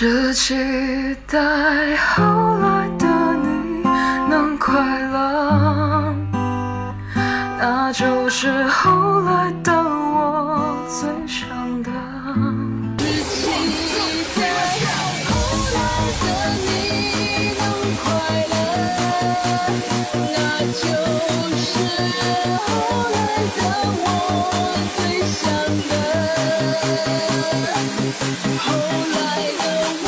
只期待后来的你能快乐，那就是后来的。后来的我